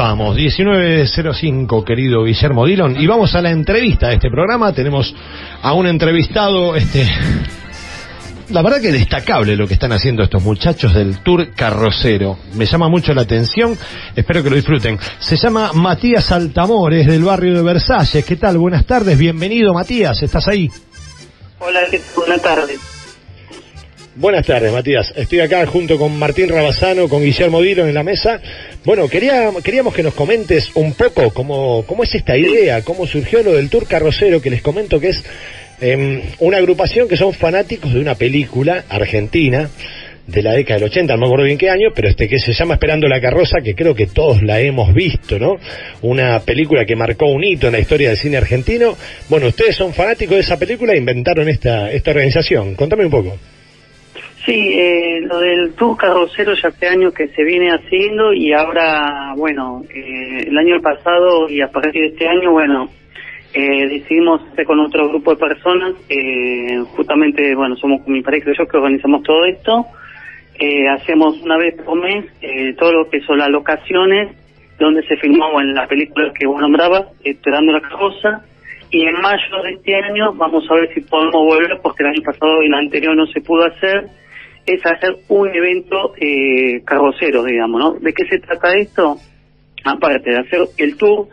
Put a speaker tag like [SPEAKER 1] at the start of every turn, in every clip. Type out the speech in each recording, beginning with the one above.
[SPEAKER 1] vamos, 19.05, querido Guillermo Dillon, y vamos a la entrevista de este programa. Tenemos a un entrevistado, este, la verdad que destacable lo que están haciendo estos muchachos del Tour Carrocero. Me llama mucho la atención, espero que lo disfruten. Se llama Matías Altamores del barrio de Versalles. ¿Qué tal? Buenas tardes, bienvenido Matías, ¿estás ahí?
[SPEAKER 2] Hola, buenas tardes.
[SPEAKER 1] Buenas tardes, Matías. Estoy acá junto con Martín Rabazano, con Guillermo Dillon en la mesa. Bueno, quería, queríamos que nos comentes un poco cómo, cómo es esta idea, cómo surgió lo del Tour Carrocero, que les comento que es em, una agrupación que son fanáticos de una película argentina de la década del 80, no me acuerdo bien qué año, pero este que se llama Esperando la carroza, que creo que todos la hemos visto, ¿no? Una película que marcó un hito en la historia del cine argentino. Bueno, ustedes son fanáticos de esa película e inventaron esta, esta organización. Contame un poco.
[SPEAKER 2] Sí, eh, lo del tour carrocero ya hace años que se viene haciendo y ahora, bueno, eh, el año pasado y a partir de este año, bueno, eh, decidimos hacer con otro grupo de personas, justamente, bueno, somos mi pareja y yo que organizamos todo esto, hacemos una vez por mes todo lo que son las locaciones donde se filmó en la película que vos nombrabas, Esperando la Carroza, y en mayo de este año vamos a ver si podemos volver, porque el año pasado y el anterior no se pudo hacer, es hacer un evento eh, carrocero, digamos, ¿no? ¿De qué se trata esto? Aparte de hacer el tour,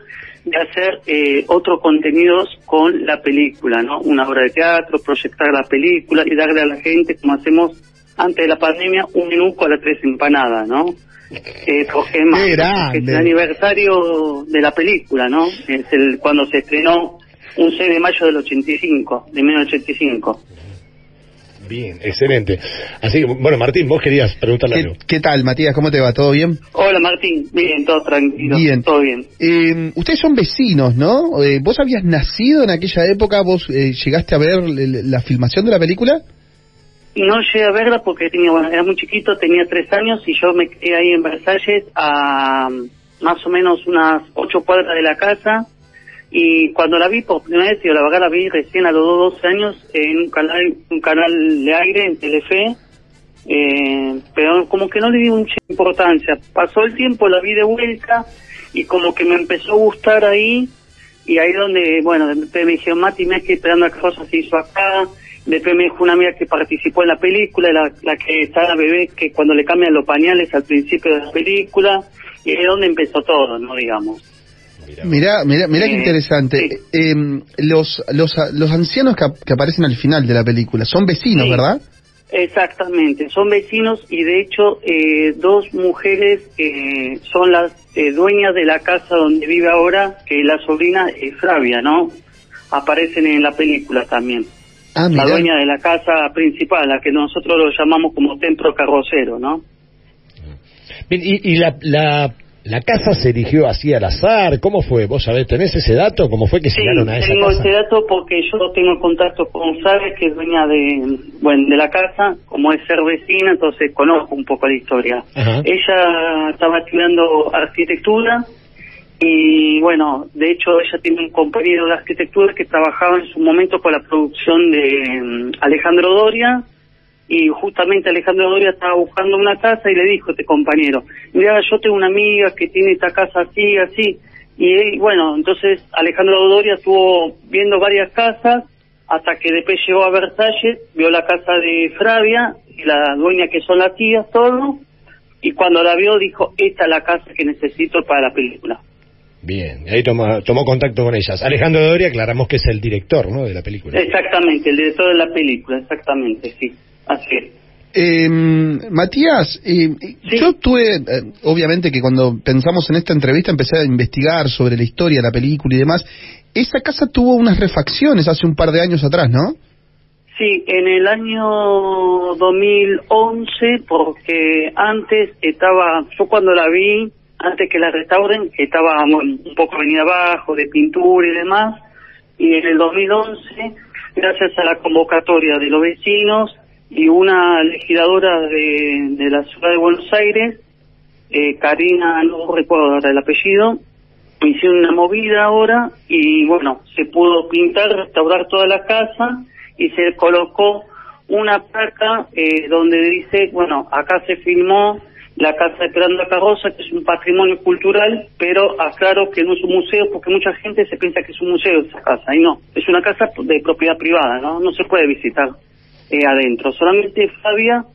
[SPEAKER 2] de hacer eh, otros contenidos con la película, ¿no? Una obra de teatro, proyectar la película y darle a la gente, como hacemos antes de la pandemia, un menú con las tres empanadas, ¿no? Eh, porque es, es el aniversario de la película, ¿no? Es el cuando se estrenó un 6 de mayo del 85, de 1985.
[SPEAKER 1] Bien, excelente. Así que, bueno, Martín, vos querías preguntarle
[SPEAKER 3] ¿Qué,
[SPEAKER 1] algo.
[SPEAKER 3] ¿Qué tal, Matías? ¿Cómo te va? ¿Todo bien?
[SPEAKER 2] Hola, Martín. Bien, todo tranquilo. Bien. Todo bien.
[SPEAKER 3] Eh, ustedes son vecinos, ¿no? Eh, ¿Vos habías nacido en aquella época? ¿Vos eh, llegaste a ver la filmación de la película?
[SPEAKER 2] No llegué a verla porque tenía, bueno, era muy chiquito, tenía tres años y yo me quedé ahí en Versalles a más o menos unas ocho cuadras de la casa y cuando la vi por primera vez, yo la verdad la vi recién a los 12 años en un canal, un canal de aire en Telefe, eh, pero como que no le di mucha importancia. Pasó el tiempo, la vi de vuelta y como que me empezó a gustar ahí y ahí donde, bueno, después me dijeron, Mati, me que esperando a cosa se hizo acá, después me dijo una amiga que participó en la película, la, la que está la bebé, que cuando le cambian los pañales al principio de la película, y es donde empezó todo, ¿no? Digamos.
[SPEAKER 3] Mira, mira, mira qué eh, interesante. Em, los, los, los ancianos que, aparecen al final de la película son vecinos, ¿verdad?
[SPEAKER 2] Exactamente, son vecinos y de hecho eh, dos mujeres que son las eh, dueñas de la casa donde vive ahora, que la sobrina es Flavia, ¿no? Aparecen en la película también. Ah, la dueña de la casa principal, la que nosotros lo llamamos como templo carrocero, ¿no?
[SPEAKER 1] y, y la, la ¿La casa se eligió así al azar? ¿Cómo fue? ¿Vos sabés, tenés ese dato? ¿Cómo fue que
[SPEAKER 2] sí,
[SPEAKER 1] llegaron a esa
[SPEAKER 2] tengo ese dato porque yo tengo contacto con Sabe, que es dueña de, bueno, de la casa, como es ser vecina, entonces conozco un poco la historia. Ella estaba estudiando arquitectura y, bueno, de hecho ella tiene un compañero de arquitectura que trabajaba en su momento con la producción de mm, Alejandro Doria, y justamente Alejandro Doria estaba buscando una casa y le dijo este compañero, mira, yo tengo una amiga que tiene esta casa así, así, y bueno, entonces Alejandro Doria estuvo viendo varias casas hasta que después llegó a Versalles, vio la casa de Fravia y la dueña que son las tías, todo, y cuando la vio dijo, esta es la casa que necesito para la película.
[SPEAKER 1] Bien, ahí tomó, tomó contacto con ellas. Alejandro Doria, aclaramos que es el director, ¿no?, de la película.
[SPEAKER 2] Exactamente, el director de la película, exactamente, sí. Así
[SPEAKER 3] Eh, Matías, eh, yo tuve, eh, obviamente que cuando pensamos en esta entrevista empecé a investigar sobre la historia, la película y demás. Esa casa tuvo unas refacciones hace un par de años atrás, ¿no?
[SPEAKER 2] Sí, en el año 2011, porque antes estaba, yo cuando la vi, antes que la restauren, estaba un poco venida abajo, de pintura y demás, y en el 2011, gracias a la convocatoria de los vecinos, y una legisladora de, de la ciudad de Buenos Aires, eh, Karina, no recuerdo ahora el apellido, hicieron una movida ahora y bueno, se pudo pintar, restaurar toda la casa y se colocó una placa eh, donde dice, bueno, acá se filmó la Casa Esperando la Carroza, que es un patrimonio cultural, pero aclaro que no es un museo porque mucha gente se piensa que es un museo esa casa, y no, es una casa de propiedad privada, ¿no? No se puede visitar eh, adentro. Solamente Fabia,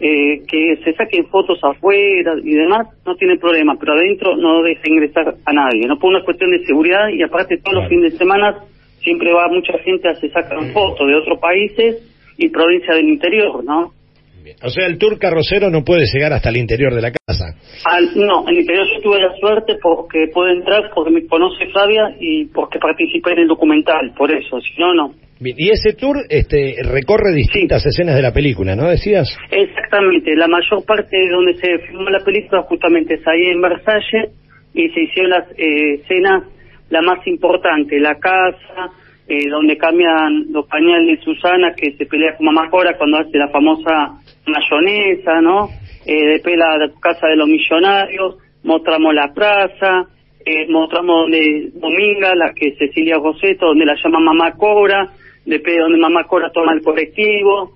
[SPEAKER 2] eh, que se saquen fotos afuera y demás, no tiene problema, pero adentro no deja ingresar a nadie, ¿no? Por una cuestión de seguridad y aparte todos los fines de semana siempre va mucha gente a se sacar fotos de otros países y provincias del interior, ¿no?
[SPEAKER 1] O sea, el tour carrocero no puede llegar hasta el interior de la casa.
[SPEAKER 2] no, en el interior yo tuve la suerte porque puedo entrar porque me conoce Fabia y porque participé en el documental, por eso, si no, no.
[SPEAKER 1] Bien, y ese tour este, recorre distintas escenas de la película, ¿no decías?
[SPEAKER 2] Exactamente, la mayor parte de donde se filmó la película justamente es ahí en Versalles y se hicieron las eh, escenas, la más importante, la casa, eh, donde cambian los pañales de Susana que se pelea con Mamá Cora cuando hace la famosa mayonesa, ¿no? Eh, de pela la casa de los millonarios, mostramos la plaza, eh, mostramos donde Dominga, la que Cecilia Roseto, donde la llama Mamá Cora, de donde Mamá Cora toma el colectivo,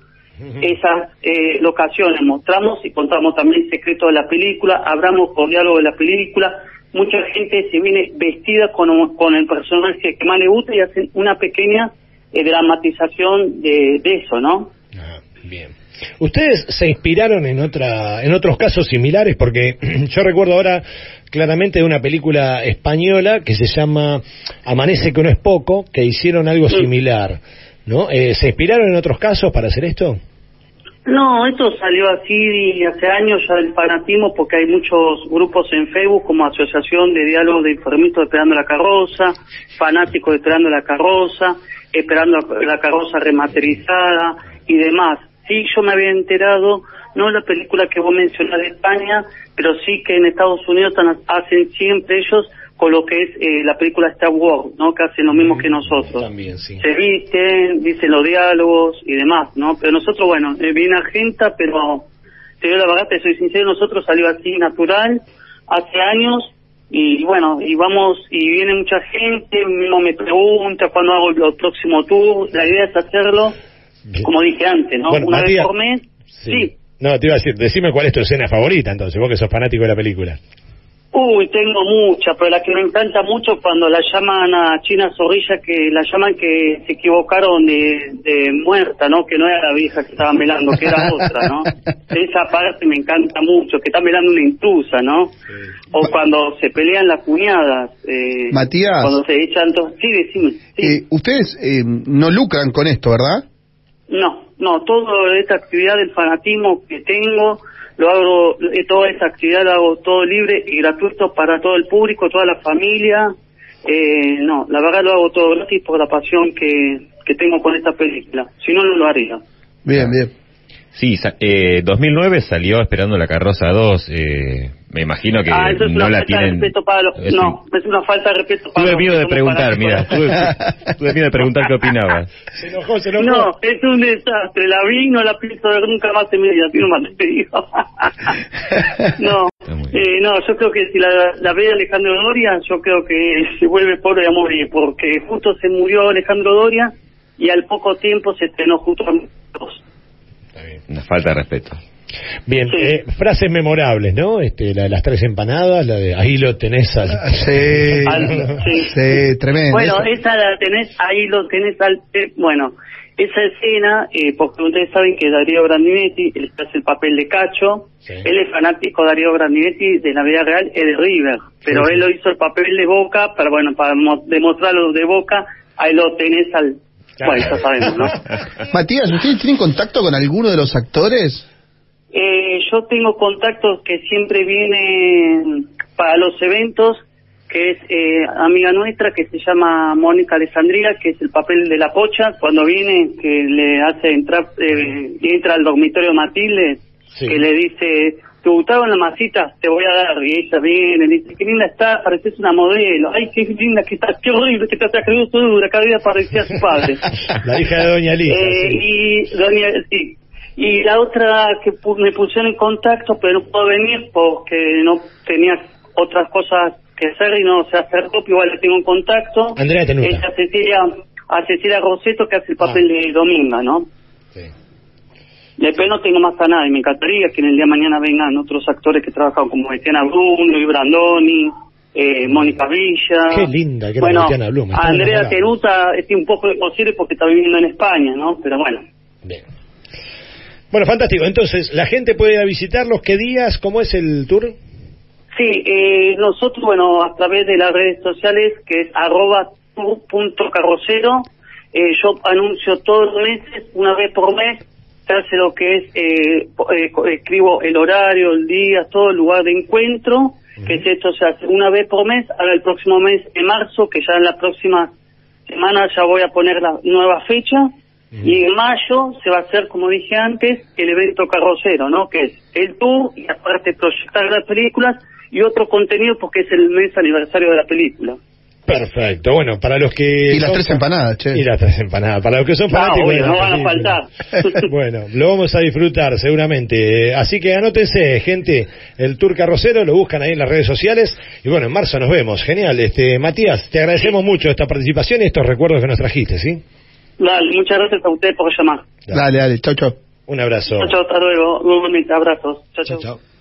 [SPEAKER 2] esas eh, locaciones mostramos y contamos también el secreto de la película, hablamos con diálogo de la película, mucha gente se viene vestida con, con el personaje que más le gusta y hacen una pequeña eh, dramatización de, de eso, ¿no?
[SPEAKER 1] Ah, bien. Ustedes se inspiraron en otra, en otros casos similares, porque yo recuerdo ahora claramente de una película española que se llama Amanece que no es poco, que hicieron algo similar, ¿no? Eh, ¿Se inspiraron en otros casos para hacer esto?
[SPEAKER 2] No, esto salió así hace años ya del fanatismo porque hay muchos grupos en Facebook como Asociación de Diálogo de Enfermitos Esperando la Carroza, Fanáticos Esperando la Carroza, Esperando la Carroza Rematerizada y demás. Sí, yo me había enterado, no la película que vos mencionás de España, pero sí que en Estados Unidos hacen siempre ellos con lo que es eh, la película Star Wars, ¿no? Que hacen lo mismo que nosotros.
[SPEAKER 1] También, sí.
[SPEAKER 2] Se visten, dicen los diálogos y demás, ¿no? Pero nosotros, bueno, eh, bien pero te digo la verdad, te soy sincero, nosotros salió así natural hace años y bueno, y vamos, y viene mucha gente, no me pregunta cuándo hago el próximo tour, la idea es hacerlo como dije antes, ¿no? Una vez por mes. Sí.
[SPEAKER 1] No, te iba a decir, decime cuál es tu escena favorita entonces, vos que sos fanático de la película.
[SPEAKER 2] Uy, tengo muchas, pero la que me encanta mucho cuando la llaman a China Zorrilla, que la llaman que se equivocaron de, muerta, ¿no? Que no era la vieja que estaba melando, que era otra, ¿no? Esa parte me encanta mucho, que está melando una intrusa, ¿no? O cuando se pelean las cuñadas. Eh,
[SPEAKER 3] Matías.
[SPEAKER 2] Cuando se echan... Sí, decime.
[SPEAKER 3] Eh, ustedes eh, no lucran con esto, ¿verdad?
[SPEAKER 2] No, no, toda esta actividad del fanatismo que tengo, lo hago, eh, toda esta actividad la hago todo libre y gratuito para todo el público, toda la familia. Eh, no, la verdad lo hago todo gratis por la pasión que, que tengo con esta película. Si no, no lo haría.
[SPEAKER 3] Bien, bien.
[SPEAKER 4] Sí, eh, 2009 salió Esperando la Carroza 2. Eh, me imagino que
[SPEAKER 2] ah, eso es
[SPEAKER 4] no
[SPEAKER 2] una
[SPEAKER 4] la
[SPEAKER 2] falta
[SPEAKER 4] tienen.
[SPEAKER 2] De respeto para los... No, es una falta de respeto para
[SPEAKER 4] Tuve miedo de preguntar, mira. Tuve, tuve, miedo de preguntar qué opinabas.
[SPEAKER 1] Se enojó, se enojó.
[SPEAKER 2] No, es un desastre. La vi no la pienso ver nunca más en mi vida. Tiene te digo. no, eh, no, yo creo que si la, la ve Alejandro Doria, yo creo que se vuelve pobre a morir, porque justo se murió Alejandro Doria y al poco tiempo se estrenó justo a
[SPEAKER 4] una falta de respeto.
[SPEAKER 1] Bien, eh, frases memorables, ¿no? Este, la de las tres empanadas, la de ahí lo tenés al...
[SPEAKER 3] Sí, sí. tremendo.
[SPEAKER 2] Bueno, esa la tenés, ahí lo tenés al... bueno, esa escena, eh, porque ustedes saben que Darío Grandinetti, él hace el papel de Cacho, él es fanático de Darío Grandinetti de la vida real, es de River, pero él lo hizo el papel de Boca, para bueno, para demostrarlo de Boca, ahí lo tenés al bueno, ya sabemos, ¿no?
[SPEAKER 3] Matías, ¿ustedes tienen contacto con alguno de los actores?
[SPEAKER 2] Eh, yo tengo contactos que siempre vienen para los eventos, que es eh, amiga nuestra que se llama Mónica Alessandría, que es el papel de la pocha, cuando viene, que le hace entrar, eh, entra al dormitorio Matilde, que le dice, te gustaban las masitas, te voy a dar. Y ella viene, dice, qué linda está, pareces una modelo. Ay, qué linda que está, qué horrible que creído todo dura, cada día parecía su padre.
[SPEAKER 1] la hija de Doña Lisa.
[SPEAKER 2] Eh, Y Doña, sí. Y la otra que me pusieron en contacto, pero no puedo venir porque no tenía otras cosas que hacer y no se acercó, igual le tengo en contacto.
[SPEAKER 1] Andrea Tenuta.
[SPEAKER 2] Es a Cecilia, a Cecilia Roseto, que hace el papel ah. de Dominga, ¿no? Sí. Después no tengo más a nadie. Me encantaría que en el día de mañana vengan otros actores que trabajan como Betiana Bruno, y Brandoni, eh, Mónica Villa.
[SPEAKER 1] Qué linda que
[SPEAKER 2] bueno,
[SPEAKER 1] Blum.
[SPEAKER 2] Andrea Teruta es un poco imposible porque está viviendo en España, ¿no? Pero bueno.
[SPEAKER 1] Bien. Bueno, fantástico. Entonces, ¿la gente puede ir a visitarlos? ¿Qué días? ¿Cómo es el tour?
[SPEAKER 2] Sí, eh, nosotros, bueno, a través de las redes sociales, que es arroba tour.carrocero, eh, yo anuncio todos los meses, una vez por mes, se hace lo que es, eh, eh, escribo el horario, el día, todo el lugar de encuentro, que es esto se hace una vez por mes, ahora el próximo mes de marzo, que ya en la próxima semana ya voy a poner la nueva fecha, y en mayo se va a hacer, como dije antes, el evento carrocero, ¿no? Que es el tour y aparte proyectar las películas y otro contenido porque es el mes aniversario de la película.
[SPEAKER 1] Perfecto, bueno, para los que...
[SPEAKER 3] Y las tres empanadas, che.
[SPEAKER 1] Y las tres empanadas, para los que son fanáticos...
[SPEAKER 2] No, no van a faltar.
[SPEAKER 1] bueno, lo vamos a disfrutar seguramente. Así que anótense, gente, el Tour Carrocero, lo buscan ahí en las redes sociales. Y bueno, en marzo nos vemos. Genial. este Matías, te agradecemos mucho esta participación y estos recuerdos que nos trajiste, ¿sí?
[SPEAKER 2] Dale, muchas gracias a ustedes por llamar.
[SPEAKER 3] Dale, dale, chau, chau.
[SPEAKER 1] Un abrazo.
[SPEAKER 2] Chau, chau, hasta luego. Nuevamente, abrazos. Chau, chau. chau.